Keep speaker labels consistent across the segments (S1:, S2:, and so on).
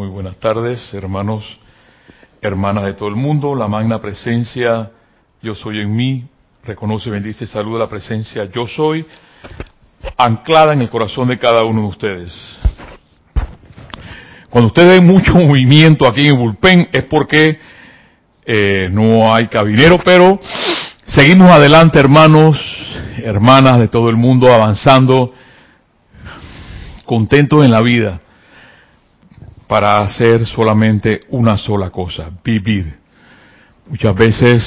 S1: Muy buenas tardes, hermanos, hermanas de todo el mundo. La magna presencia, yo soy en mí, reconoce, bendice, saluda la presencia, yo soy, anclada en el corazón de cada uno de ustedes. Cuando ustedes ven mucho movimiento aquí en el bullpen es porque eh, no hay cabinero, pero seguimos adelante, hermanos, hermanas de todo el mundo, avanzando, contentos en la vida para hacer solamente una sola cosa, vivir. Muchas veces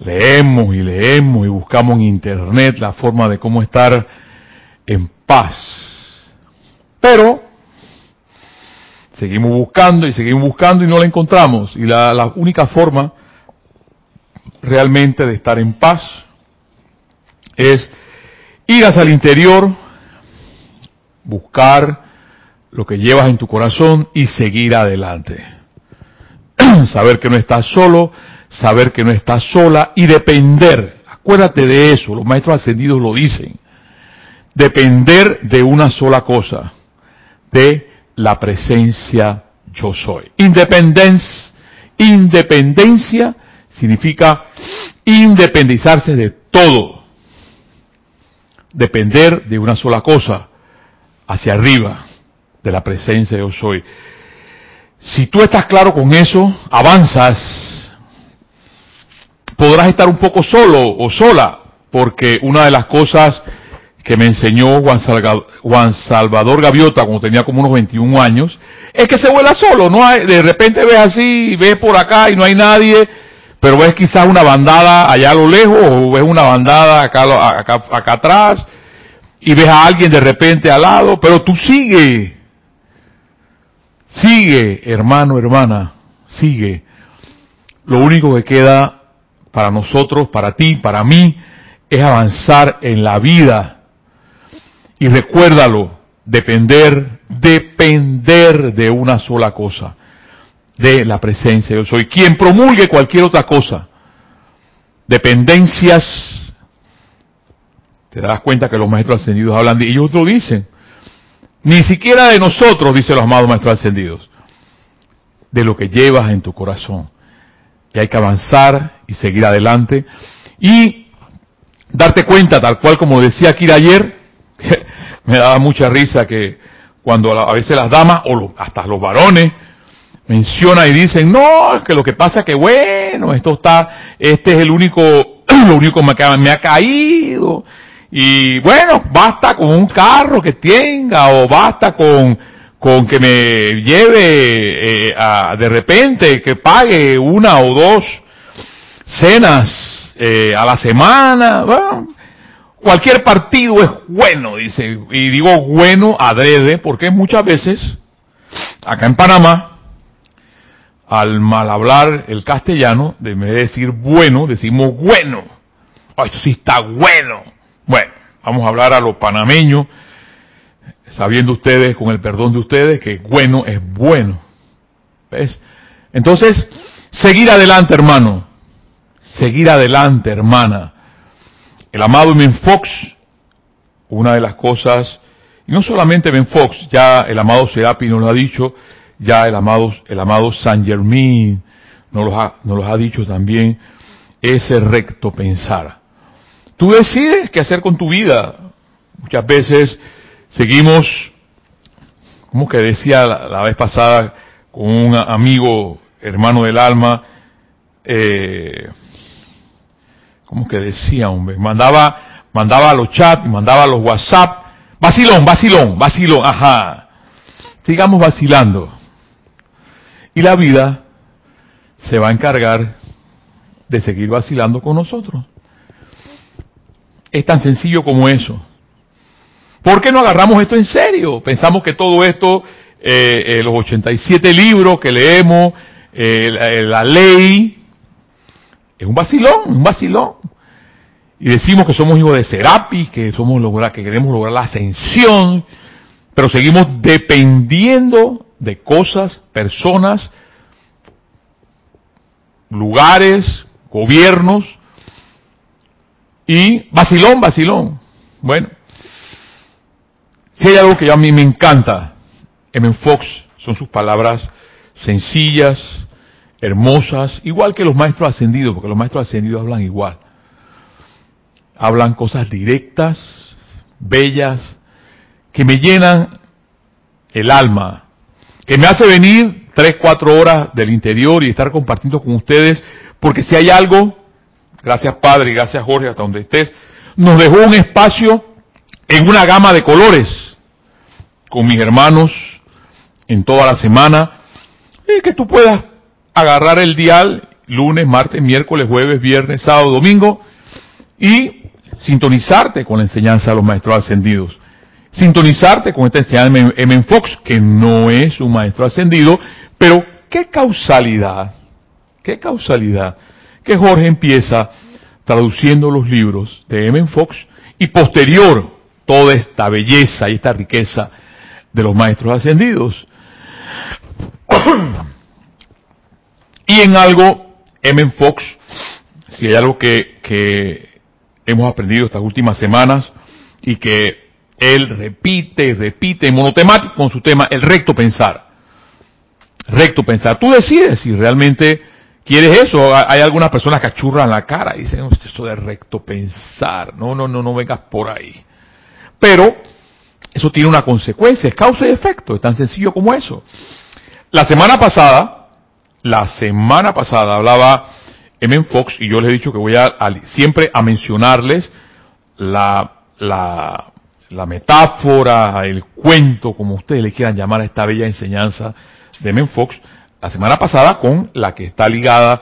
S1: leemos y leemos y buscamos en internet la forma de cómo estar en paz. Pero seguimos buscando y seguimos buscando y no la encontramos. Y la, única forma realmente de estar en paz es ir hacia el interior, buscar lo que llevas en tu corazón y seguir adelante. saber que no estás solo, saber que no estás sola y depender. Acuérdate de eso, los maestros ascendidos lo dicen. Depender de una sola cosa, de la presencia yo soy. Independencia, independencia significa independizarse de todo. Depender de una sola cosa, hacia arriba de la presencia yo soy. Si tú estás claro con eso, avanzas, podrás estar un poco solo o sola, porque una de las cosas que me enseñó Juan Salvador Gaviota cuando tenía como unos 21 años, es que se vuela solo, no hay, de repente ves así, ves por acá y no hay nadie, pero ves quizás una bandada allá a lo lejos, o ves una bandada acá, acá, acá atrás, y ves a alguien de repente al lado, pero tú sigue, Sigue, hermano, hermana, sigue. Lo único que queda para nosotros, para ti, para mí, es avanzar en la vida. Y recuérdalo, depender, depender de una sola cosa, de la presencia. Yo soy quien promulgue cualquier otra cosa. Dependencias, te darás cuenta que los maestros ascendidos hablan de, ellos lo dicen. Ni siquiera de nosotros, dice los amados maestros ascendidos, de lo que llevas en tu corazón. Y hay que avanzar y seguir adelante y darte cuenta, tal cual como decía Kira ayer, me daba mucha risa que cuando a veces las damas o hasta los varones mencionan y dicen, no, es que lo que pasa es que bueno, esto está, este es el único, lo único que me ha caído, y bueno, basta con un carro que tenga o basta con, con que me lleve eh, a, de repente, que pague una o dos cenas eh, a la semana. cualquier partido es bueno, dice. Y digo bueno adrede porque muchas veces, acá en Panamá, al mal hablar el castellano, de decir bueno, decimos bueno. Oh, esto sí está bueno. Bueno, vamos a hablar a los panameños, sabiendo ustedes, con el perdón de ustedes, que bueno es bueno. ¿Ves? Entonces, seguir adelante, hermano. Seguir adelante, hermana. El amado Ben Fox, una de las cosas, y no solamente Ben Fox, ya el amado Serapi nos lo ha dicho, ya el amado, el amado Saint Germain nos ha, nos lo ha dicho también, ese recto pensar. Tú decides qué hacer con tu vida. Muchas veces seguimos, como que decía la, vez pasada con un amigo, hermano del alma, eh, como que decía, hombre, mandaba, mandaba los chats, mandaba los WhatsApp, vacilón, vacilón, vacilón, ajá. Sigamos vacilando. Y la vida se va a encargar de seguir vacilando con nosotros. Es tan sencillo como eso. ¿Por qué no agarramos esto en serio? Pensamos que todo esto, eh, eh los 87 libros que leemos, eh, la, ley, es un vacilón, un vacilón. Y decimos que somos hijos de Serapis, que somos lograr, que queremos lograr la ascensión, pero seguimos dependiendo de cosas, personas, lugares, gobiernos, y vacilón, vacilón. Bueno, si hay algo que a mí me encanta, M. Fox Son sus palabras sencillas, hermosas, igual que los maestros ascendidos, porque los maestros ascendidos hablan igual. Hablan cosas directas, bellas, que me llenan el alma, que me hace venir tres, cuatro horas del interior y estar compartiendo con ustedes, porque si hay algo, gracias Padre gracias Jorge, hasta donde estés, nos dejó un espacio en una gama de colores, con mis hermanos en toda la semana, y que tú puedas agarrar el dial lunes, martes, miércoles, jueves, viernes, sábado, domingo, y sintonizarte con la enseñanza de los maestros ascendidos. Sintonizarte con esta enseñanza de M. Fox, que no es un maestro ascendido, pero qué causalidad, qué causalidad, que Jorge empieza traduciendo los libros de M. Fox y posterior toda esta belleza y esta riqueza de los maestros ascendidos. y en algo, M. Fox, si hay algo que, que hemos aprendido estas últimas semanas y que él repite y repite monotemático con su tema, el recto pensar. Recto pensar. Tú decides si realmente quieres eso. Hay algunas personas que achurran la cara y dicen, esto de recto pensar. No, no, no, no vengas por ahí. Pero eso tiene una consecuencia, es causa y efecto, es tan sencillo como eso. La semana pasada, la semana pasada hablaba M. Fox y yo les he dicho que voy a, siempre a mencionarles la, la, la, metáfora, el cuento, como ustedes le quieran llamar a esta bella enseñanza de M. Fox, la semana pasada con la que está ligada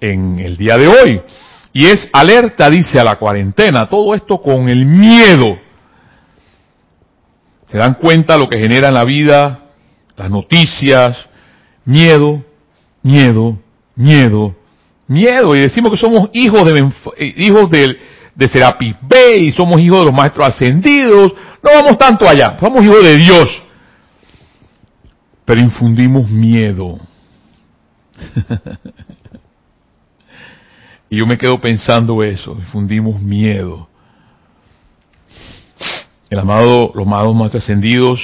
S1: en el día de hoy. Y es alerta, dice, a la cuarentena. Todo esto con el miedo. ¿Se dan cuenta lo que genera en la vida? Las noticias, miedo, miedo, miedo, miedo y decimos que somos hijos de eh, hijos de, Serapis B y somos hijos de los maestros ascendidos, no vamos tanto allá, somos hijos de Dios. Pero infundimos miedo. Y yo me quedo pensando eso, infundimos miedo. El amado, los amados maestros ascendidos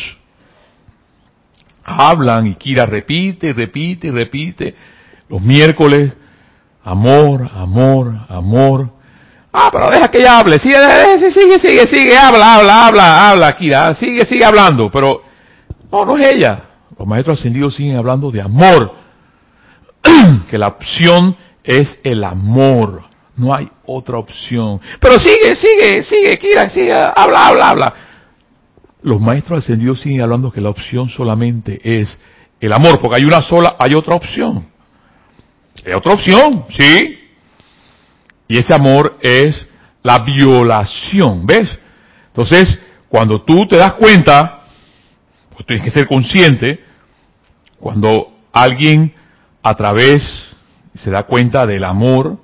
S1: hablan y Kira repite repite repite los miércoles Amor, amor, amor. Ah, pero deja que ella hable. Sigue, sigue, sigue, sigue, habla, habla, habla, habla, Kira. Sigue, sigue hablando. Pero no, no es ella. Los maestros ascendidos siguen hablando de amor. Que la opción es el amor. No hay otra opción. Pero sigue, sigue, sigue, Kira, sigue, habla, habla, habla. Los maestros ascendidos siguen hablando que la opción solamente es el amor, porque hay una sola, hay otra opción. Es otra opción, ¿sí? Y ese amor es la violación, ¿ves? Entonces, cuando tú te das cuenta, pues tienes que ser consciente, cuando alguien a través se da cuenta del amor,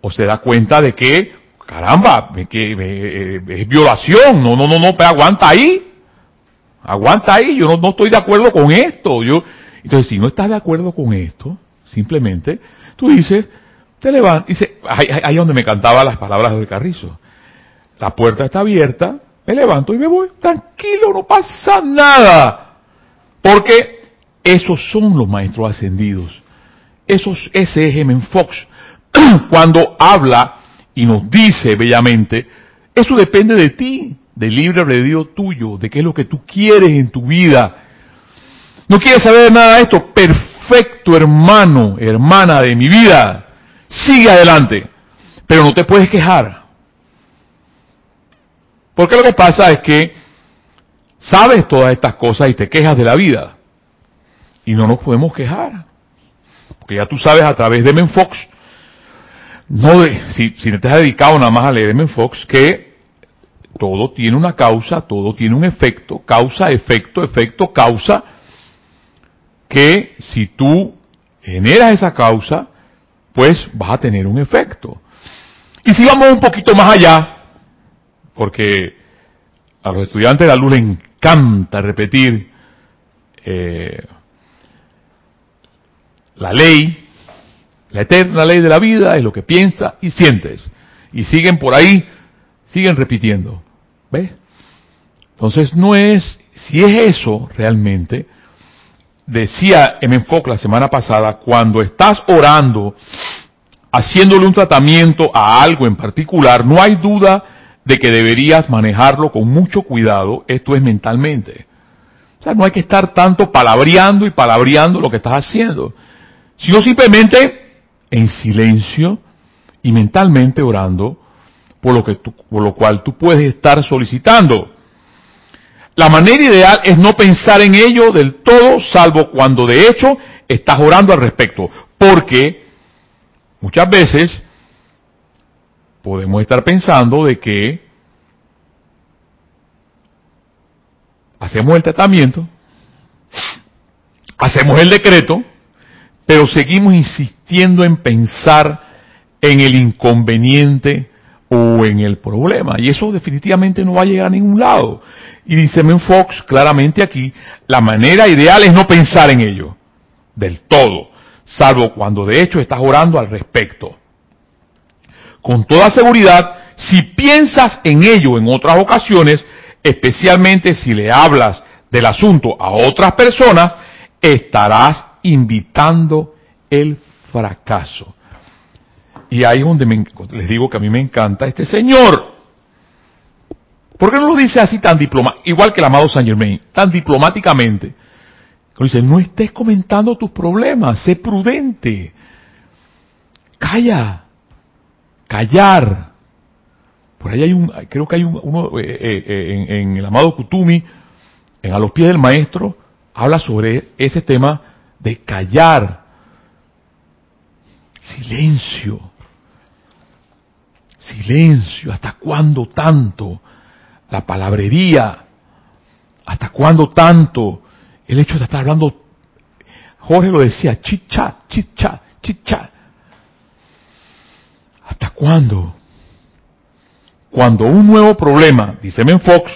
S1: o se da cuenta de que, caramba, que eh, es violación, no, no, no, no, pero aguanta ahí, aguanta ahí, yo no, no estoy de acuerdo con esto, yo, entonces si no estás de acuerdo con esto, Simplemente, tú dices, te levantas, dice, ahí, ahí donde me cantaba las palabras del Carrizo. La puerta está abierta, me levanto y me voy, tranquilo, no pasa nada. Porque esos son los maestros ascendidos. Esos, ese es M. Fox. Cuando habla y nos dice bellamente, eso depende de ti, del libre albedrío tuyo, de qué es lo que tú quieres en tu vida. No quieres saber nada de esto, perfecto hermano, hermana de mi vida, sigue adelante, pero no te puedes quejar. Porque lo que pasa es que sabes todas estas cosas y te quejas de la vida. Y no nos podemos quejar. Porque ya tú sabes a través de Menfox, no de, si, si te has dedicado nada más a leer Menfox, que todo tiene una causa, todo tiene un efecto, causa, efecto, efecto, causa, que si tú generas esa causa, pues vas a tener un efecto. Y si vamos un poquito más allá, porque a los estudiantes de la luz les encanta repetir eh, la ley, la eterna ley de la vida es lo que piensas y sientes. Y siguen por ahí, siguen repitiendo. ¿Ves? Entonces no es, si es eso realmente, decía M. Fox la semana pasada, cuando estás orando, haciéndole un tratamiento a algo en particular, no hay duda de que deberías manejarlo con mucho cuidado, esto es mentalmente. O sea, no hay que estar tanto palabreando y palabreando lo que estás haciendo, sino simplemente en silencio y mentalmente orando por lo, que por lo cual tú puedes estar solicitando. La manera ideal es no pensar en ello del todo, salvo cuando de hecho estás orando al respecto, porque muchas veces podemos estar pensando de que hacemos el tratamiento, hacemos el decreto, pero seguimos insistiendo en pensar en el inconveniente o en el problema. Y eso definitivamente no va a llegar a ningún lado. Y dice Fox claramente aquí, la manera ideal es no pensar en ello, del todo, salvo cuando de hecho estás orando al respecto con toda seguridad, si piensas en ello en otras ocasiones, especialmente si le hablas del asunto a otras personas, estarás invitando el fracaso. Y ahí es donde les digo que a mí me encanta este señor. ¿Por qué no lo dice así tan diplomático? Igual que el amado Saint Germain, tan diplomáticamente. Dice, no estés comentando tus problemas, sé prudente. Calla callar. Por ahí hay un, creo que hay uno eh, eh, eh, en, el amado Kutumi, en A los pies del maestro, habla sobre ese tema de callar. Silencio. Silencio. ¿Hasta cuándo tanto? La palabrería. ¿Hasta cuándo tanto? El hecho de estar hablando, Jorge lo decía, chat, chit chat. ¿Hasta cuándo? Cuando un nuevo problema, dice Men Fox,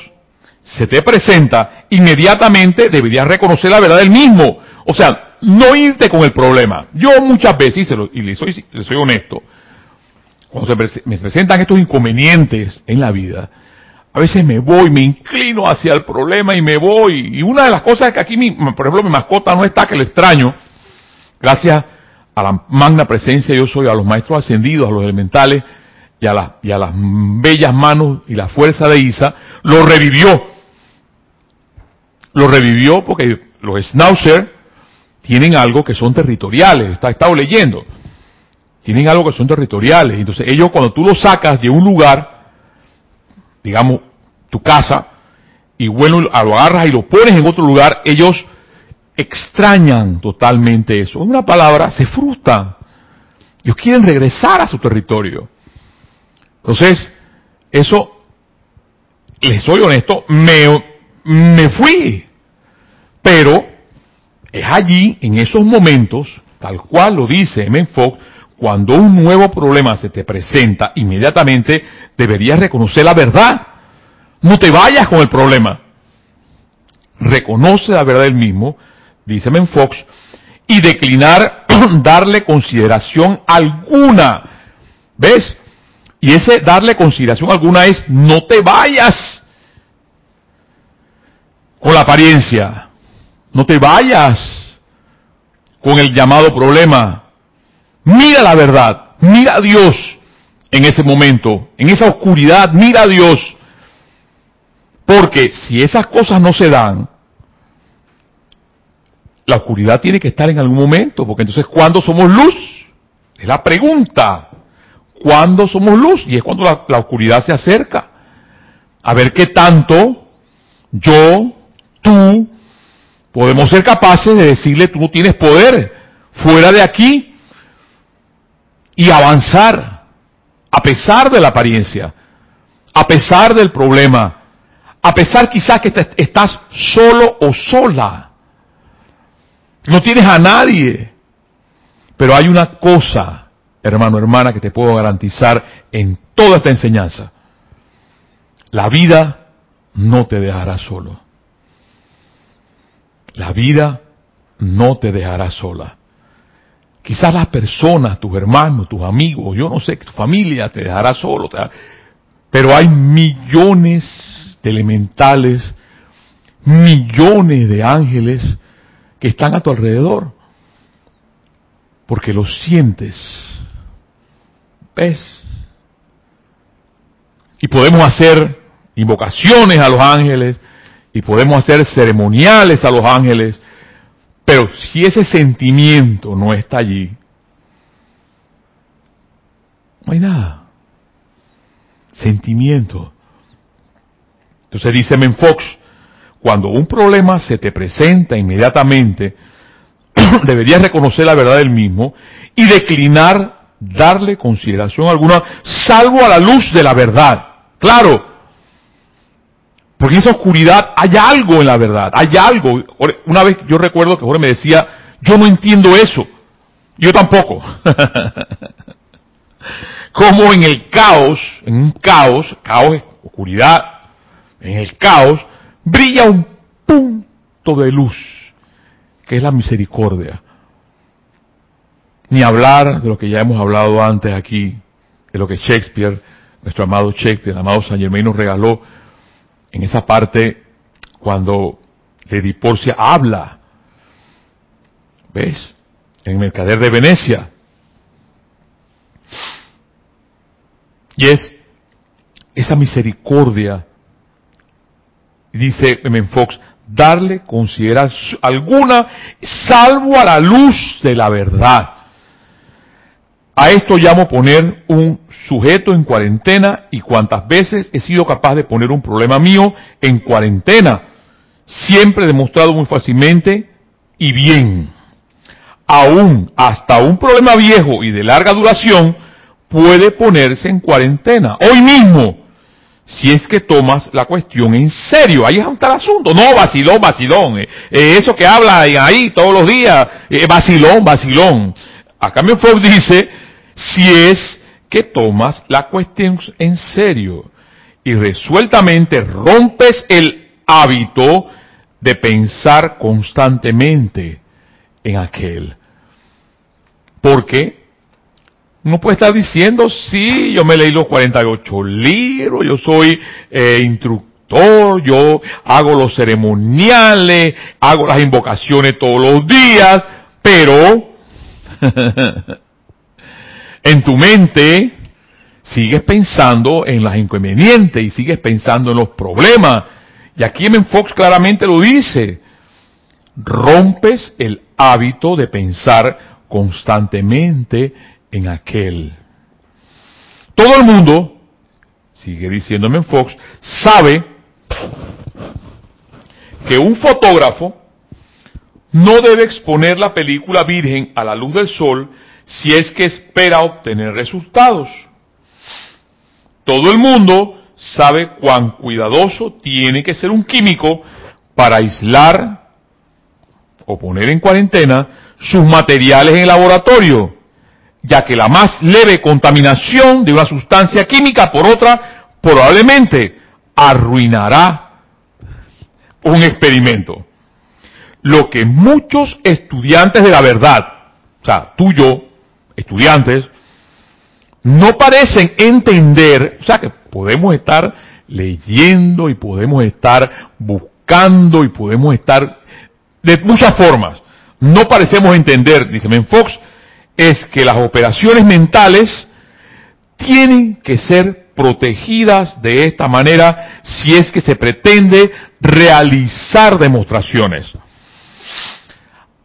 S1: se te presenta, inmediatamente deberías reconocer la verdad del mismo. O sea, no irte con el problema. Yo muchas veces, y le soy, soy honesto, cuando se me presentan estos inconvenientes en la vida, a veces me voy, me inclino hacia el problema y me voy. Y una de las cosas que aquí, por ejemplo, mi mascota no está, que lo extraño, gracias a la magna presencia yo soy, a los maestros ascendidos, a los elementales y a, las, y a las bellas manos y la fuerza de Isa, lo revivió. Lo revivió porque los Schnauzer tienen algo que son territoriales, está estado leyendo. Tienen algo que son territoriales. Entonces ellos cuando tú los sacas de un lugar, digamos tu casa, y bueno, lo agarras y lo pones en otro lugar, ellos extrañan totalmente eso. En una palabra, se frustran. Ellos quieren regresar a su territorio. Entonces, eso, les soy honesto, me, me fui. Pero es allí, en esos momentos, tal cual lo dice M. Fox, cuando un nuevo problema se te presenta, inmediatamente deberías reconocer la verdad. No te vayas con el problema. Reconoce la verdad del mismo dice Men Fox, y declinar darle consideración alguna. ¿Ves? Y ese darle consideración alguna es no te vayas con la apariencia, no te vayas con el llamado problema. Mira la verdad, mira a Dios en ese momento, en esa oscuridad, mira a Dios. Porque si esas cosas no se dan, la oscuridad tiene que estar en algún momento, porque entonces ¿cuándo somos luz? Es la pregunta. ¿Cuándo somos luz? Y es cuando la, oscuridad se acerca. A ver qué tanto yo, tú, podemos ser capaces de decirle, tú no tienes poder fuera de aquí y avanzar a pesar de la apariencia, a pesar del problema, a pesar quizás que estás solo o sola. No tienes a nadie. Pero hay una cosa, hermano, hermana, que te puedo garantizar en toda esta enseñanza. La vida no te dejará solo. La vida no te dejará sola. Quizás las personas, tus hermanos, tus amigos, yo no sé, tu familia te dejará solo. Pero hay millones de elementales, millones de ángeles que están a tu alrededor, porque los sientes. ¿Ves? Y podemos hacer invocaciones a los ángeles, y podemos hacer ceremoniales a los ángeles, pero si ese sentimiento no está allí, no hay nada. Sentimiento. Entonces dice Menfox, cuando un problema se te presenta inmediatamente, deberías reconocer la verdad del mismo y declinar darle consideración alguna, salvo a la luz de la verdad. Claro, porque en esa oscuridad hay algo en la verdad, hay algo. Una vez yo recuerdo que Jorge me decía, yo no entiendo eso. Yo tampoco. Como en el caos, en un caos, caos es oscuridad, en el caos, brilla un punto de luz, que es la misericordia. Ni hablar de lo que ya hemos hablado antes aquí, de lo que Shakespeare, nuestro amado Shakespeare, el amado San Germain nos regaló en esa parte cuando Lady Porcia habla. ¿Ves? En Mercader de Venecia. Y es esa misericordia, dice M. Fox, darle consideración alguna, salvo a la luz de la verdad. A esto llamo poner un sujeto en cuarentena y cuantas veces he sido capaz de poner un problema mío en cuarentena. Siempre demostrado muy fácilmente y bien. Aún hasta un problema viejo y de larga duración puede ponerse en cuarentena. Hoy mismo, si es que tomas la cuestión en serio. Ahí es un tal asunto. No, vacilón, vacilón. Eh, eh, eso que habla ahí todos los días, eh, vacilón, vacilón. A cambio, Fox dice, si es que tomas la cuestión en serio y resueltamente rompes el hábito de pensar constantemente en aquel. Porque no puede estar diciendo, sí, yo me leí los 48 libros, yo soy eh, instructor, yo hago los ceremoniales, hago las invocaciones todos los días, pero en tu mente sigues pensando en las inconvenientes y sigues pensando en los problemas. Y aquí en Fox claramente lo dice. Rompes el hábito de pensar constantemente en aquel. Todo el mundo, sigue diciéndome en Fox, sabe que un fotógrafo no debe exponer la película virgen a la luz del sol si es que espera obtener resultados. Todo el mundo sabe cuán cuidadoso tiene que ser un químico para aislar o poner en cuarentena sus materiales en el laboratorio, ya que la más leve contaminación de una sustancia química por otra probablemente arruinará un experimento. Lo que muchos estudiantes de la verdad, o sea, tú y yo, estudiantes, no parecen entender, o sea que podemos estar leyendo y podemos estar buscando y podemos estar de muchas formas. No parecemos entender, dice Fox, es que las operaciones mentales tienen que ser protegidas de esta manera si es que se pretende realizar demostraciones.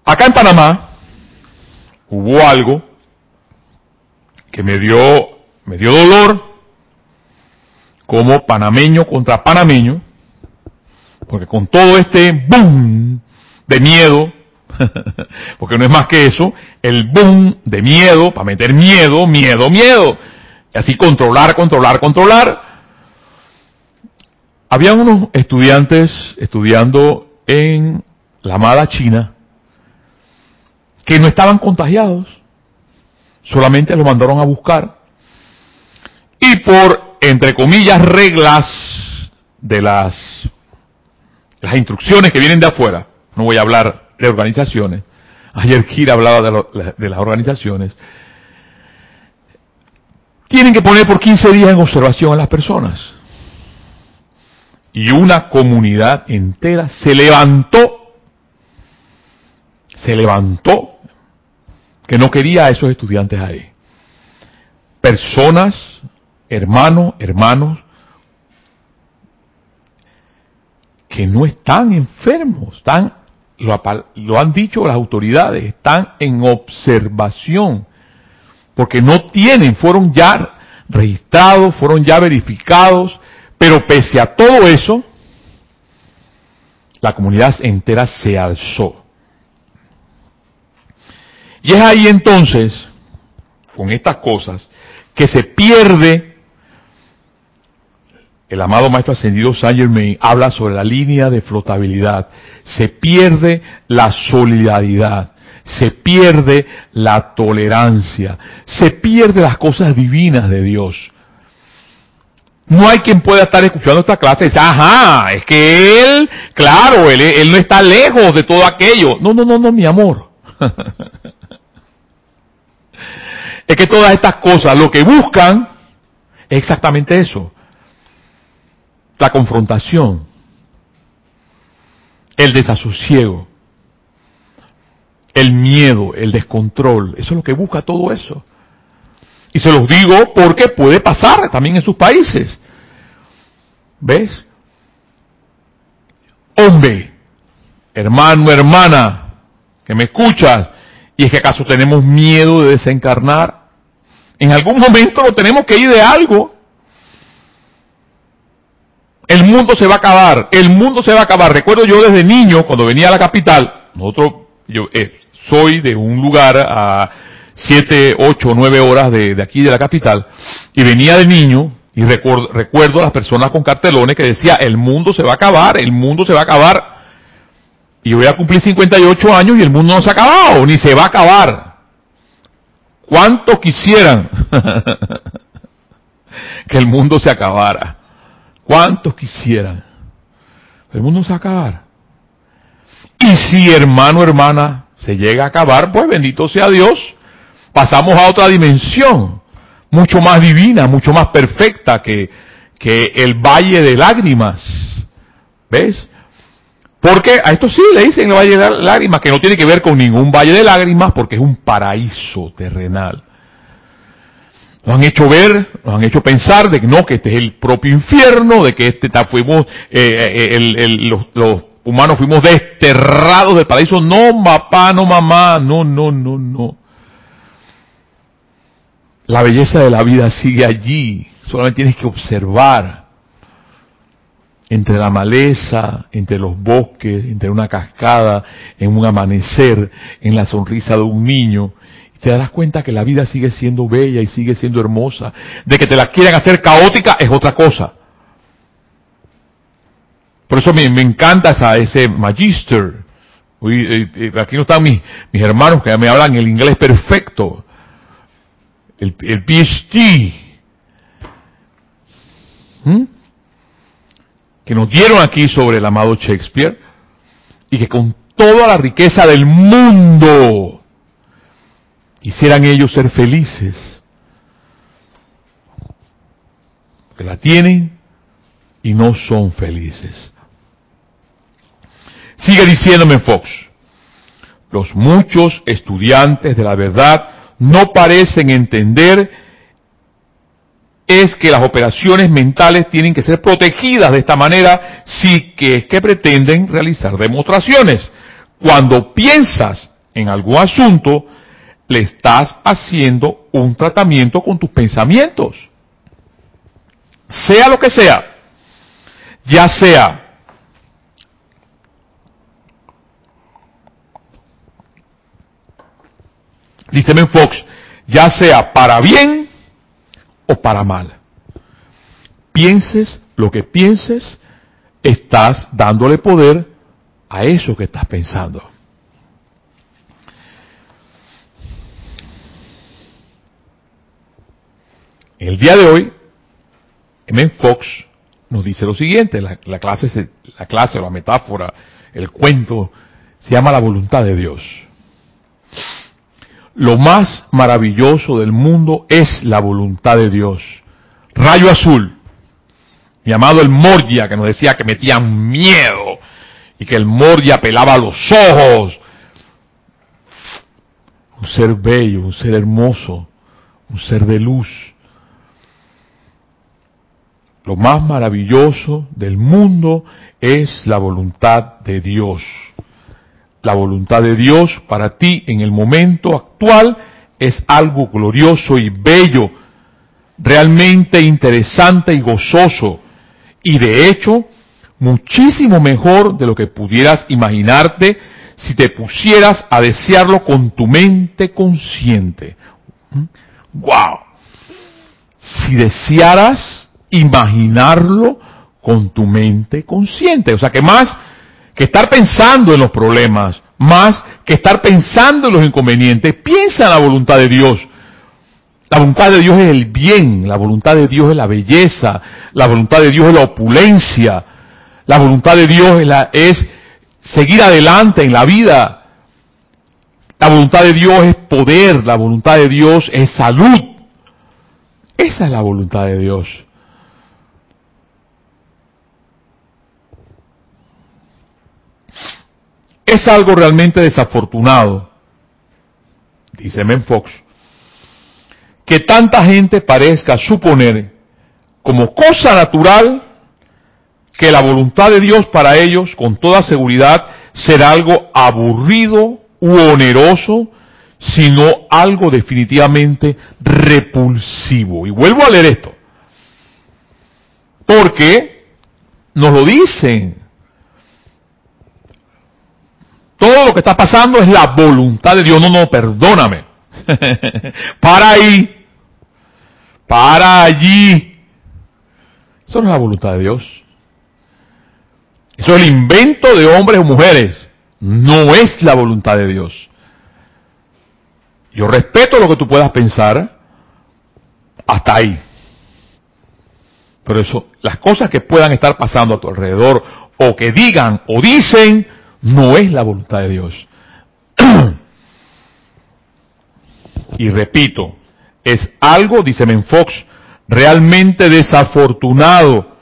S1: Acá en Panamá hubo algo que me dio, me dio dolor como panameño contra panameño, porque con todo este boom de miedo, porque no es más que eso, el boom de miedo, para meter miedo, miedo, miedo, y así controlar, controlar, controlar. Había unos estudiantes estudiando en la amada China que no estaban contagiados solamente lo mandaron a buscar y por, entre comillas, reglas de las, las instrucciones que vienen de afuera, no voy a hablar de organizaciones, ayer Kira hablaba de, las organizaciones, tienen que poner por 15 días en observación a las personas. Y una comunidad entera se levantó se levantó que no quería a esos estudiantes ahí. Personas, hermanos, hermanos, que no están enfermos, están, lo, lo han dicho las autoridades, están en observación, porque no tienen, fueron ya registrados, fueron ya verificados, pero pese a todo eso, la comunidad entera se alzó. Y es ahí entonces, con estas cosas, que se pierde, el amado Maestro Ascendido Saint Germain habla sobre la línea de flotabilidad, se pierde la solidaridad, se pierde la tolerancia, se pierde las cosas divinas de Dios. No hay quien pueda estar escuchando esta clase y decir, ajá, es que él, claro, él, él no está lejos de todo aquello. No, no, no, no, mi amor. es que todas estas cosas lo que buscan es exactamente eso. La confrontación, el desasosiego, el miedo, el descontrol. Eso es lo que busca todo eso. Y se los digo porque puede pasar también en sus países. ¿Ves? Hombre, hermano, hermana, que me escuchas, y es que acaso tenemos miedo de desencarnar. En algún momento lo tenemos que ir de algo. El mundo se va a acabar, el mundo se va a acabar. Recuerdo yo desde niño, cuando venía a la capital, nosotros, yo eh, soy de un lugar a siete, ocho, nueve horas de, aquí de la capital, y venía de niño, y recuerdo, recuerdo a las personas con cartelones que decía, el mundo se va a acabar, el mundo se va a acabar. Y voy a cumplir 58 años y el mundo no se ha acabado, ni se va a acabar. ¿Cuántos quisieran que el mundo se acabara? ¿Cuántos quisieran? El mundo se va a acabar. Y si hermano, hermana, se llega a acabar, pues bendito sea Dios, pasamos a otra dimensión, mucho más divina, mucho más perfecta que, que el valle de lágrimas. ¿Ves? Porque a esto sí le dicen el valle de lágrimas, que no tiene que ver con ningún valle de lágrimas, porque es un paraíso terrenal. Nos han hecho ver, nos han hecho pensar de que no, que este es el propio infierno, de que este fuimos, eh, eh, los, los, humanos fuimos desterrados del paraíso. No, papá, no, mamá, no, no, no, no. La belleza de la vida sigue allí. Solamente tienes que observar entre la maleza, entre los bosques, entre una cascada, en un amanecer, en la sonrisa de un niño. Te darás cuenta que la vida sigue siendo bella y sigue siendo hermosa. De que te la quieran hacer caótica es otra cosa. Por eso me, encanta esa, ese magister. Eh, eh, aquí no están mis, mis hermanos que me hablan el inglés perfecto el, el PhD, ¿Mm? Que nos dieron aquí sobre el amado Shakespeare, y que con toda la riqueza del mundo quisieran ellos ser felices, que la tienen y no son felices. Sigue diciéndome Fox, los muchos estudiantes de la verdad no parecen entender es que las operaciones mentales tienen que ser protegidas de esta manera si es que pretenden realizar demostraciones. Cuando piensas en algún asunto, le estás haciendo un tratamiento con tus pensamientos. Sea lo que sea, ya sea dice Ben Fox, ya sea para bien o para mal. Pienses lo que pienses, estás dándole poder a eso que estás pensando. El día de hoy, M. Fox nos dice lo siguiente, la, clase, la clase, la metáfora, el cuento, se llama la voluntad de Dios. Lo más maravilloso del mundo es la voluntad de Dios. Rayo azul, llamado el Moria, que nos decía que metían miedo y que el Moria pelaba los ojos. ser bello, un ser hermoso, un ser de luz. Lo más maravilloso del mundo es la voluntad de Dios. La voluntad de Dios para ti en el momento actual es algo glorioso y bello, realmente interesante y gozoso, y de hecho muchísimo mejor de lo que pudieras imaginarte si te pusieras a desearlo con tu mente consciente. ¡Wow! Si desearas imaginarlo con tu mente consciente. O sea que más que estar pensando en los problemas, más que estar pensando en los inconvenientes, piensa en la voluntad de Dios. La voluntad de Dios es el bien, la voluntad de Dios es la belleza, la voluntad de Dios es la opulencia, la voluntad de Dios es, es seguir adelante en la vida. La voluntad de Dios es poder, la voluntad de Dios es salud. Esa es la voluntad de Dios. Es algo realmente desafortunado, dice Men Fox, que tanta gente parezca suponer como cosa natural que la voluntad de Dios para ellos, con toda seguridad, será algo aburrido u oneroso, sino algo definitivamente repulsivo. Y vuelvo a leer esto. Porque nos lo dicen. Todo lo que está pasando es la voluntad de Dios. No, no, perdóname. Para ahí. Para allí. Eso no es la voluntad de Dios. Eso es el invento de hombres o mujeres. No es la voluntad de Dios. Yo respeto lo que tú puedas pensar hasta ahí. Pero eso, las cosas que puedan estar pasando a tu alrededor o que digan o dicen, no es la voluntad de Dios. y repito, es algo, dice Menfox, realmente desafortunado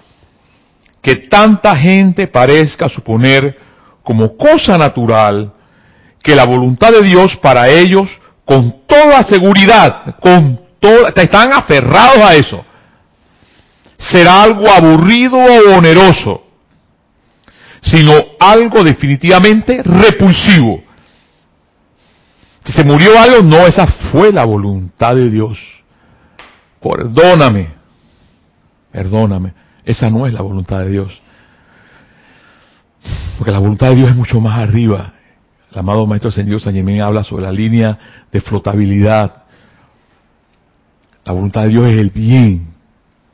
S1: que tanta gente parezca suponer como cosa natural que la voluntad de Dios para ellos, con toda seguridad, con toda, están aferrados a eso, será algo aburrido o oneroso, sino algo definitivamente repulsivo. Si se murió algo, no, esa fue la voluntad de Dios. Perdóname, perdóname. Esa no es la voluntad de Dios. Porque la voluntad de Dios es mucho más arriba. El amado Maestro Señor San Germán habla sobre la línea de flotabilidad. La voluntad de Dios es el bien.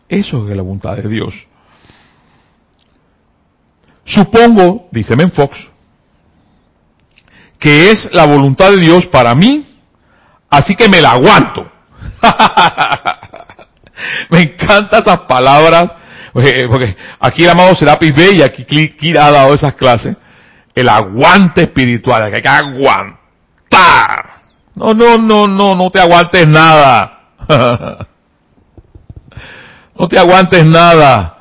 S1: Eso es la voluntad de Dios. Supongo, dice Menfox, que es la voluntad de Dios para mí, así que me la aguanto. me encantan esas palabras porque, aquí el amado Serapis B y aquí ha dado esas clases. El aguante espiritual, que hay que aguantar. No, no, no, no, no te aguantes nada. no te aguantes nada.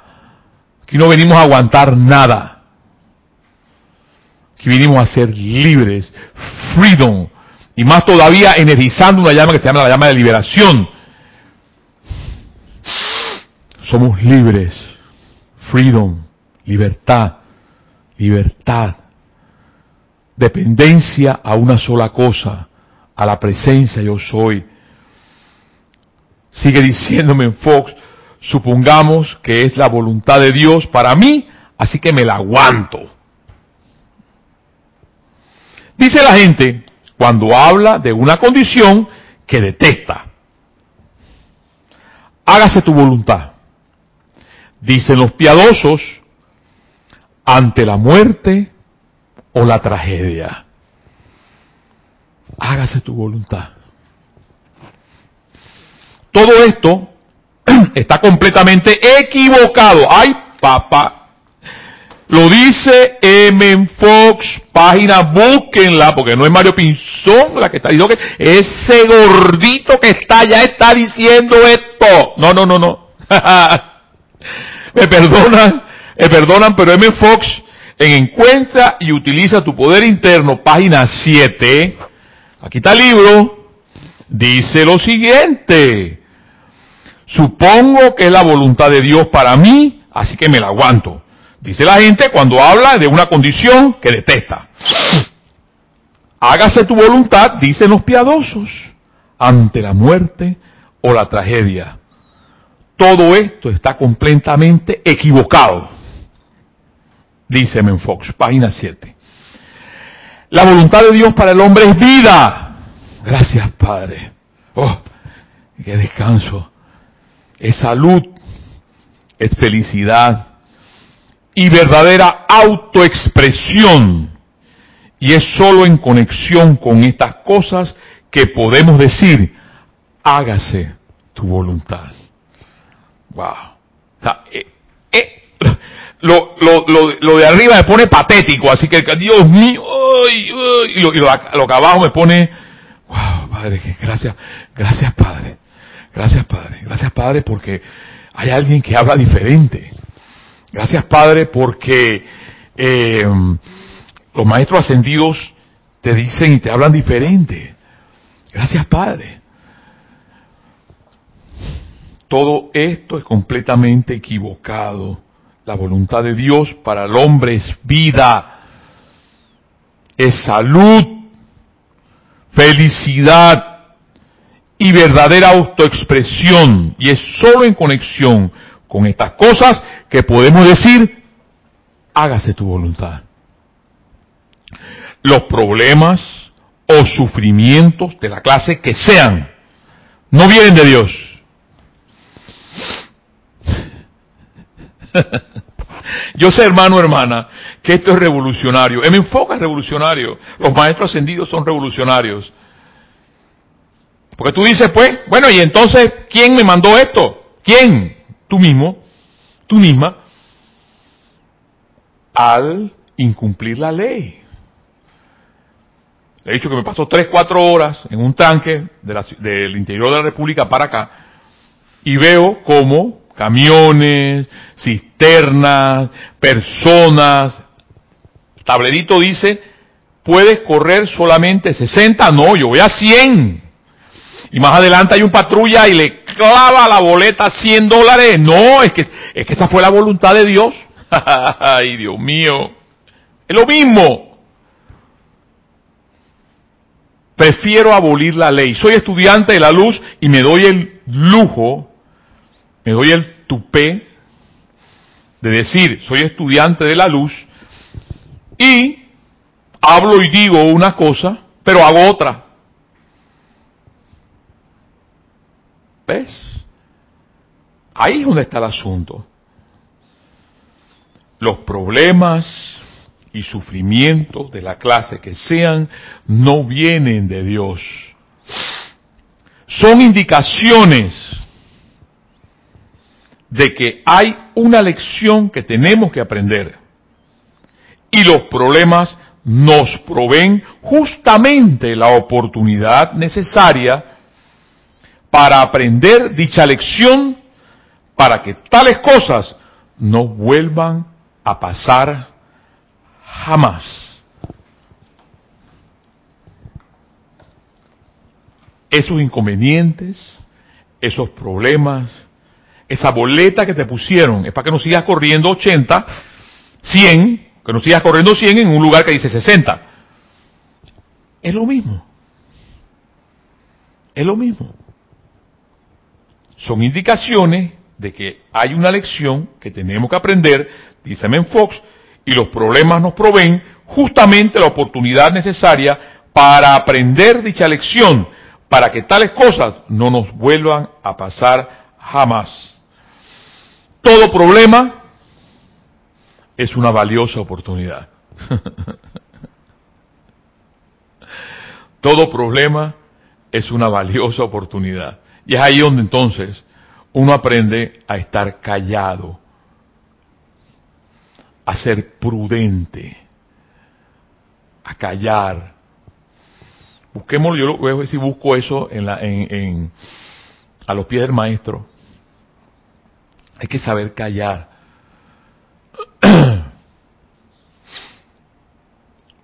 S1: Aquí no venimos a aguantar nada. Aquí vinimos a ser libres. Freedom. Y más todavía energizando una llama que se llama la llama de liberación somos libres. Freedom, libertad, libertad. Dependencia a una sola cosa, a la presencia yo soy. Sigue diciéndome en Fox, supongamos que es la voluntad de Dios para mí, así que me la aguanto. Dice la gente cuando habla de una condición que detesta. Hágase tu voluntad dicen los piadosos, ante la muerte o la tragedia. Hágase tu voluntad. Todo esto está completamente equivocado. Ay, papá. Lo dice M. Fox, página, búsquenla, porque no es Mario Pinzón la que está diciendo que ese gordito que está allá está diciendo esto. No, no, no, no. me perdonan, me perdonan, pero M. Fox en Encuentra y utiliza tu poder interno, página 7. Aquí está el libro. dice lo siguiente. Supongo que es la voluntad de Dios para mí, así que me la aguanto. Dice la gente cuando habla de una condición que detesta. Hágase tu voluntad, dicen los piadosos, ante la muerte o la tragedia. Todo esto está completamente equivocado, dice Menfox, página 7. La voluntad de Dios para el hombre es vida. Gracias, Padre. Oh, qué descanso. Es salud, es felicidad y verdadera autoexpresión. Y es solo en conexión con estas cosas que podemos decir, hágase tu voluntad. Wow. Eh, eh, lo, lo, lo, de arriba me pone patético, así que Dios mío, y, lo, lo, que abajo me pone, wow, Padre, gracias, gracias Padre, gracias Padre, gracias Padre porque hay alguien que habla diferente. Gracias Padre porque eh, los maestros ascendidos te dicen y te hablan diferente. Gracias Padre. Todo esto es completamente equivocado. La voluntad de Dios para el hombre es vida, es salud, felicidad y verdadera autoexpresión. Y es solo en conexión con estas cosas que podemos decir, hágase tu voluntad. Los problemas o sufrimientos de la clase que sean, no vienen de Dios Yo sé, hermano, hermana, que esto es revolucionario. Mi enfoque es revolucionario. Los maestros ascendidos son revolucionarios. Porque tú dices, pues, bueno, y entonces, ¿quién me mandó esto? ¿Quién? Tú mismo, tú misma, al incumplir la ley. Le he dicho que me pasó tres, cuatro horas en un tanque del interior de la República para acá y veo cómo camiones, cisternas, personas. Tablerito dice, puedes correr solamente 60, no, yo voy a 100. Y más adelante hay un patrulla y le clava la boleta 100 dólares. No, es que, es que esa fue la voluntad de Dios. Ay, Dios mío. Es lo mismo. Prefiero abolir la ley. Soy estudiante de la luz y me doy el lujo me doy el tupé de decir, soy estudiante de la luz y hablo y digo una cosa, pero hago otra. ¿Ves? Ahí es donde está el asunto. Los problemas y sufrimientos de la clase que sean no vienen de Dios. Son indicaciones de que hay una lección que tenemos que aprender. Y los problemas nos proveen justamente la oportunidad necesaria para aprender dicha lección para que tales cosas no vuelvan a pasar jamás. Esos inconvenientes, esos problemas, esa boleta que te pusieron es para que no sigas corriendo 80, 100, que no sigas corriendo 100 en un lugar que dice 60. Es lo mismo. Es lo mismo. Son indicaciones de que hay una lección que tenemos que aprender, dice Men Fox, y los problemas nos proveen justamente la oportunidad necesaria para aprender dicha lección, para que tales cosas no nos vuelvan a pasar jamás. Todo problema es una valiosa oportunidad. Todo problema es una valiosa oportunidad. Y es ahí donde entonces uno aprende a estar callado, a ser prudente, a callar. Busquemos, yo voy a ver si busco eso en la, en, a los pies del maestro. Hay que saber callar.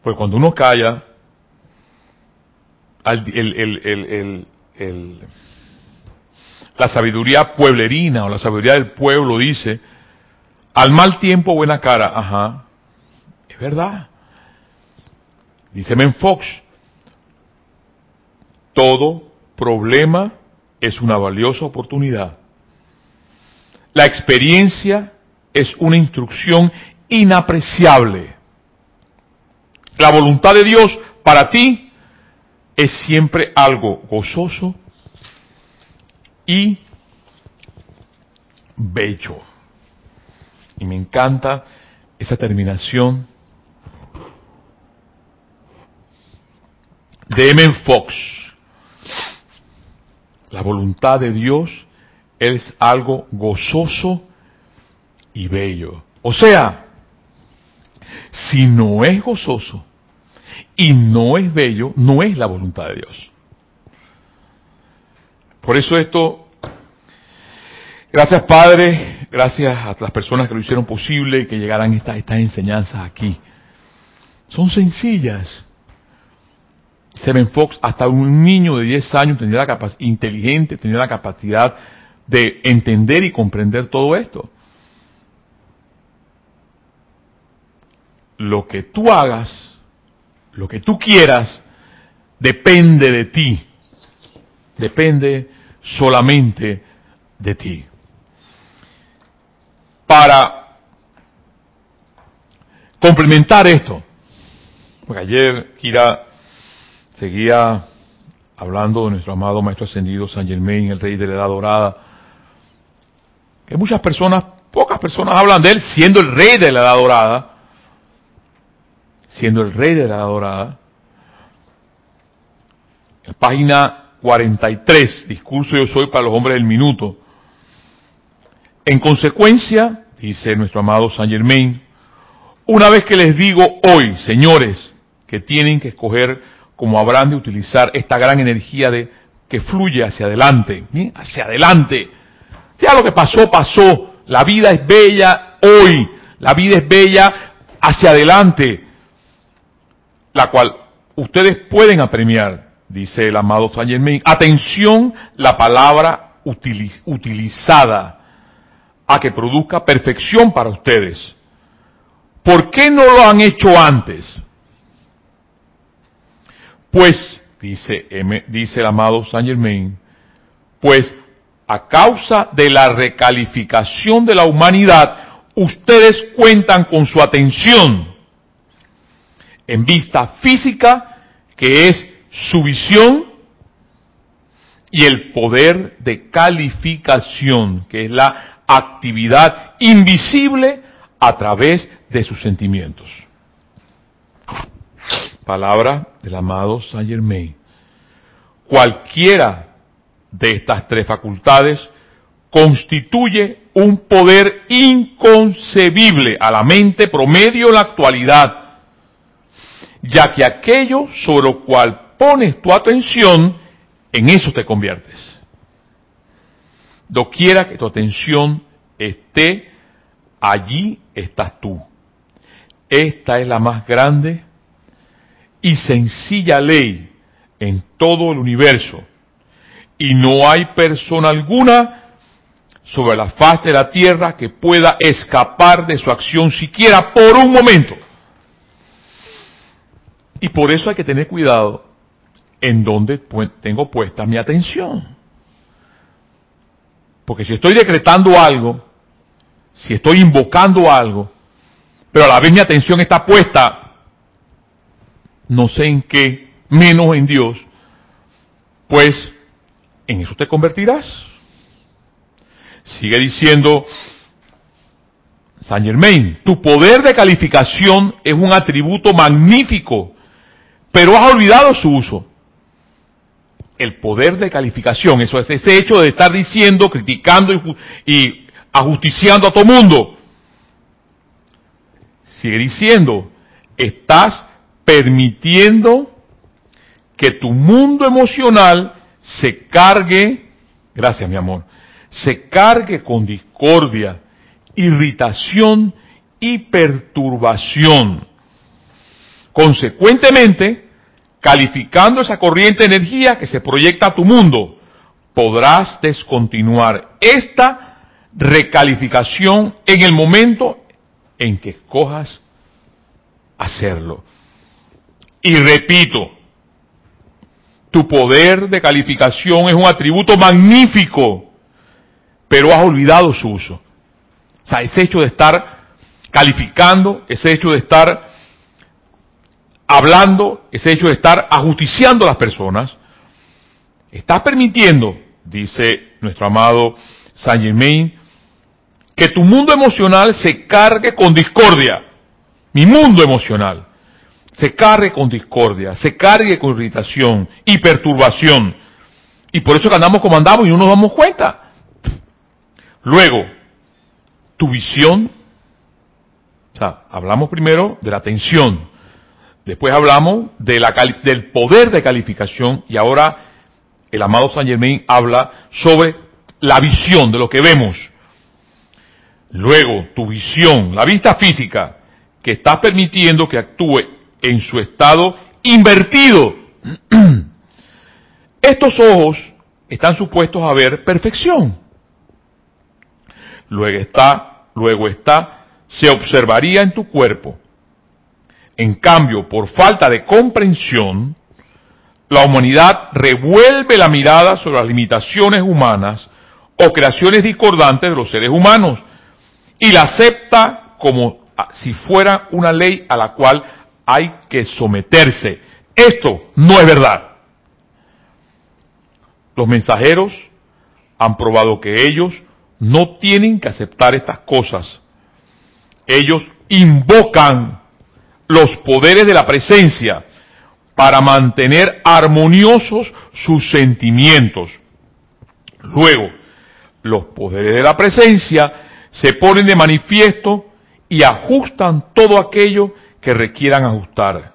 S1: Pues cuando uno calla, el, la sabiduría pueblerina o la sabiduría del pueblo dice, al mal tiempo buena cara, ajá, es verdad. Dice Men Fox, todo problema es una valiosa oportunidad. La experiencia es una instrucción inapreciable. La voluntad de Dios para ti es siempre algo gozoso y bello. Y me encanta esa terminación de M. Fox. La voluntad de Dios es algo gozoso y bello. O sea, si no es gozoso y no es bello, no es la voluntad de Dios. Por eso esto, gracias Padre, gracias a las personas que lo hicieron posible, que llegaran estas, estas enseñanzas aquí. Son sencillas. Seven Fox, hasta un niño de 10 años tendría la capacidad, inteligente, tendría la capacidad de entender y comprender todo esto. Lo que tú hagas, lo que tú quieras, depende de ti. Depende solamente de ti. Para complementar esto, porque ayer Kira seguía hablando de nuestro amado Maestro Ascendido San Germain, el Rey de la Edad Dorada, que muchas personas, pocas personas hablan de él siendo el Rey de la Edad Dorada, siendo el Rey de la Edad Dorada. En página 43, discurso yo soy para los hombres del minuto. En consecuencia, dice nuestro amado San Germain, una vez que les digo hoy, señores, que tienen que escoger como habrán de utilizar esta gran energía de que fluye hacia adelante, hacia adelante. Ya lo que pasó, pasó. La vida es bella hoy. La vida es bella hacia adelante. La cual ustedes pueden apremiar, dice el amado Saint Germain. Atención, la palabra utilizada a que produzca perfección para ustedes. ¿Por qué no lo han hecho antes? Pues, dice, dice el amado Saint Germain, pues a causa de la recalificación de la humanidad, ustedes cuentan con su atención en vista física, que es su visión, y el poder de calificación, que es la actividad invisible a través de sus sentimientos. Palabra del amado Saint Germain. Cualquiera de estas tres facultades constituye un poder inconcebible a la mente promedio en la actualidad, ya que aquello sobre lo cual pones tu atención, en eso te conviertes. Doquiera que tu atención esté, allí estás tú. Esta es la más grande y sencilla ley en todo el universo. Y no hay persona alguna sobre la faz de la tierra que pueda escapar de su acción siquiera por un momento. Y por eso hay que tener cuidado en donde tengo puesta mi atención. Porque si estoy decretando algo, si estoy invocando algo, pero a la vez mi atención está puesta no sé en qué, menos en Dios, pues en eso te convertirás. Sigue diciendo Saint Germain, tu poder de calificación es un atributo magnífico, pero has olvidado su uso. El poder de calificación, eso es ese hecho de estar diciendo, criticando y, ajusticiando a todo mundo. Sigue diciendo, estás permitiendo que tu mundo emocional se cargue, gracias mi amor, se cargue con discordia, irritación y perturbación. Consecuentemente, calificando esa corriente de energía que se proyecta a tu mundo, podrás descontinuar esta recalificación en el momento en que escojas hacerlo. Y repito, tu poder de calificación es un atributo magnífico, pero has olvidado su uso. O sea, ese hecho de estar calificando, ese hecho de estar hablando, ese hecho de estar ajusticiando a las personas, estás permitiendo, dice nuestro amado Saint Germain, que tu mundo emocional se cargue con discordia. Mi mundo emocional se cargue con discordia, se cargue con irritación y perturbación. Y por eso que andamos como andamos y no nos damos cuenta. Luego, tu visión, o sea, hablamos primero de la atención, después hablamos de la, del poder de calificación y ahora el amado Saint Germain habla sobre la visión de lo que vemos. Luego, tu visión, la vista física, que está permitiendo que actúe en su estado invertido. Estos ojos están supuestos a ver perfección. Luego está, luego está, se observaría en tu cuerpo. En cambio, por falta de comprensión, la humanidad revuelve la mirada sobre las limitaciones humanas o creaciones discordantes de los seres humanos y la acepta como si fuera una ley a la cual hay que someterse. Esto no es verdad. Los mensajeros han probado que ellos no tienen que aceptar estas cosas. Ellos invocan los poderes de la presencia para mantener armoniosos sus sentimientos. Luego, los poderes de la presencia se ponen de manifiesto y ajustan todo aquello que requieran ajustar.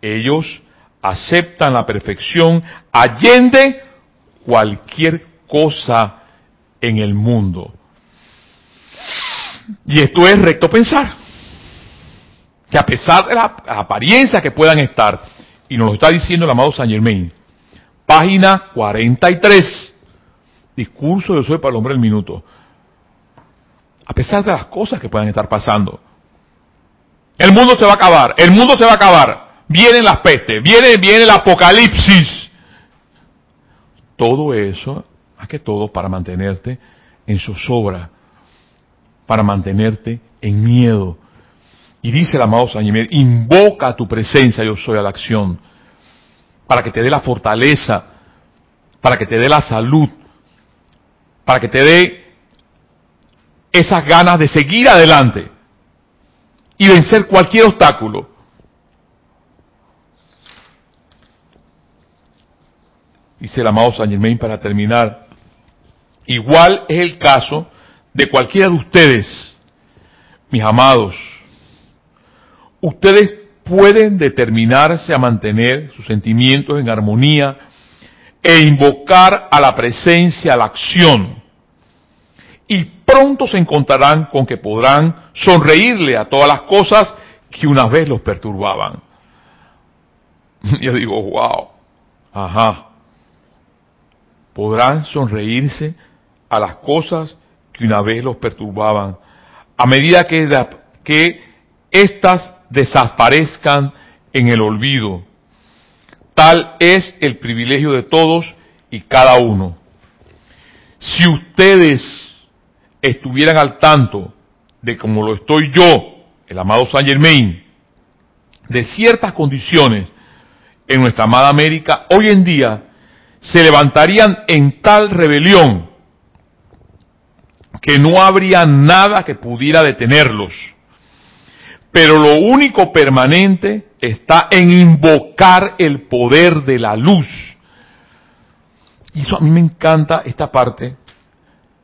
S1: Ellos aceptan la perfección allende cualquier cosa en el mundo. Y esto es recto pensar. Que a pesar de la apariencia que puedan estar, y nos lo está diciendo el amado Saint Germain, página 43, discurso de Soy para el hombre del minuto, a pesar de las cosas que puedan estar pasando. El mundo se va a acabar, el mundo se va a acabar. Vienen las pestes, viene, viene el apocalipsis. Todo eso, más que todo, para mantenerte en zozobra, para mantenerte en miedo. Y dice el amado San invoca tu presencia, yo soy a la acción, para que te dé la fortaleza, para que te dé la salud, para que te dé esas ganas de seguir adelante y vencer cualquier obstáculo. Dice el amado San Germain para terminar. Igual es el caso de cualquiera de ustedes, mis amados. Ustedes pueden determinarse a mantener sus sentimientos en armonía e invocar a la presencia, a la acción y pronto se encontrarán con que podrán sonreírle a todas las cosas que una vez los perturbaban. Yo digo, wow, ajá. Podrán sonreírse a las cosas que una vez los perturbaban, a medida que, que éstas desaparezcan en el olvido. Tal es el privilegio de todos y cada uno. Si ustedes estuvieran al tanto de como lo estoy yo, el amado Saint Germain, de ciertas condiciones en nuestra amada América, hoy en día se levantarían en tal rebelión que no habría nada que pudiera detenerlos. Pero lo único permanente está en invocar el poder de la luz. Y eso a mí me encanta esta parte,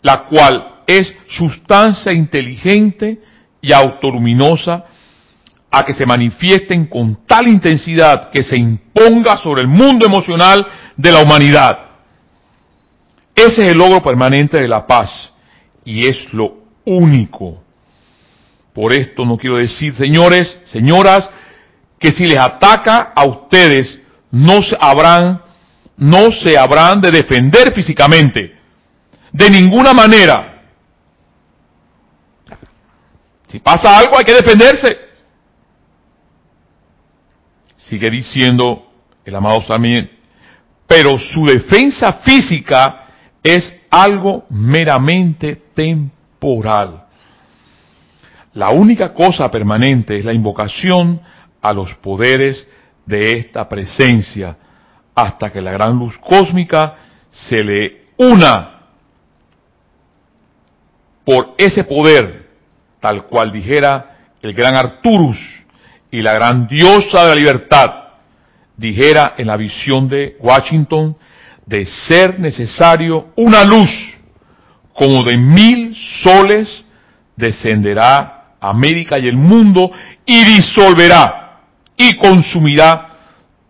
S1: la cual es sustancia inteligente y autoluminosa a que se manifiesten con tal intensidad que se imponga sobre el mundo emocional de la humanidad. Ese es el logro permanente de la paz y es lo único. Por esto no quiero decir, señores, señoras, que si les ataca a ustedes, no se habrán, no se habrán de defender físicamente. De ninguna manera. Si pasa algo hay que defenderse. Sigue diciendo el amado Samir, pero su defensa física es algo meramente temporal. La única cosa permanente es la invocación a los poderes de esta presencia hasta que la gran luz cósmica se le una por ese poder, tal cual dijera el gran Arturus y la gran diosa de la libertad, dijera en la visión de Washington, de ser necesario una luz como de mil soles descenderá América y el mundo y disolverá y consumirá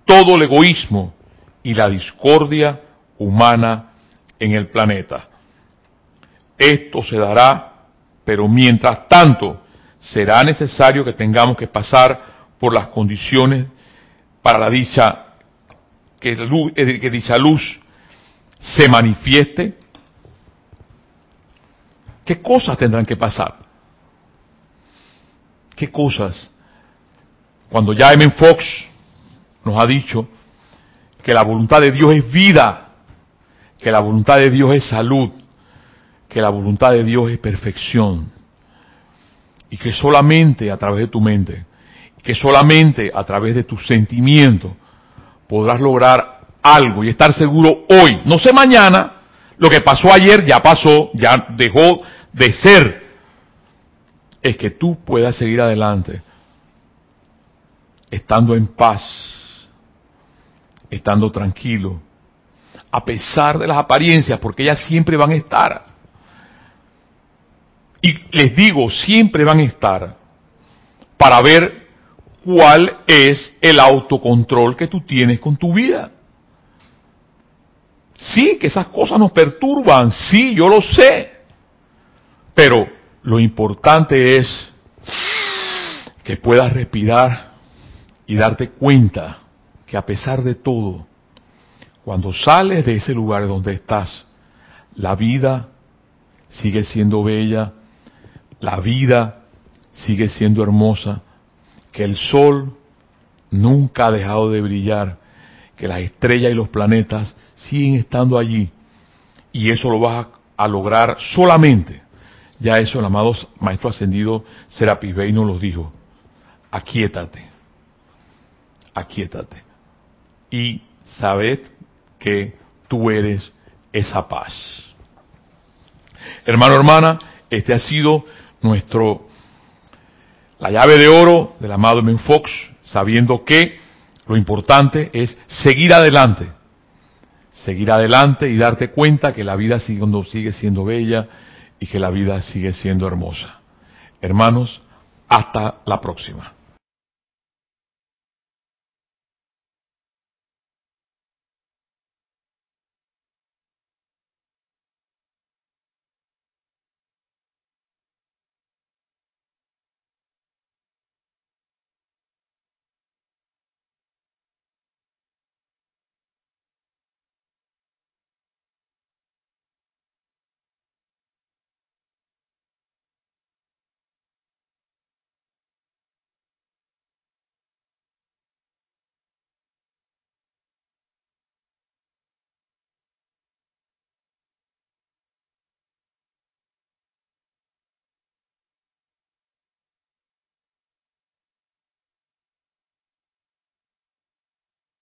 S1: todo el egoísmo y la discordia humana en el planeta. Esto se dará, pero mientras tanto será necesario que tengamos que pasar por las condiciones para la dicha que, eh, que dicha luz se manifieste. ¿Qué cosas tendrán que pasar? ¿Qué cosas? Cuando ya M. Fox nos ha dicho que la voluntad de Dios es vida, que la voluntad de Dios es salud, que la voluntad de Dios es perfección, y que solamente a través de tu mente, que solamente a través de tus sentimientos podrás lograr algo y estar seguro hoy, no sé mañana, lo que pasó ayer ya pasó, ya dejó de ser, es que tú puedas seguir adelante, estando en paz, estando tranquilo, a pesar de las apariencias, porque ellas siempre van a estar. Y les digo, siempre van a estar para ver cuál es el autocontrol que tú tienes con tu vida. Sí, que esas cosas nos perturban, sí, yo lo sé. Pero lo importante es que puedas respirar y darte cuenta que a pesar de todo, cuando sales de ese lugar donde estás, la vida sigue siendo bella, la vida sigue siendo hermosa, que el sol nunca ha dejado de brillar, que las estrellas y los planetas siguen estando allí. Y eso lo vas a, lograr solamente ya eso el amado Maestro Ascendido Serapis Bey nos lo dijo. Aquietate. Aquietate. Y sabed que tú eres esa paz. Hermano, hermana, este ha sido nuestro, la llave de oro del amado Men Fox, sabiendo que lo importante es seguir adelante. Seguir adelante y darte cuenta que la vida sigue siendo bella, y que la vida sigue siendo hermosa. Hermanos, hasta la próxima.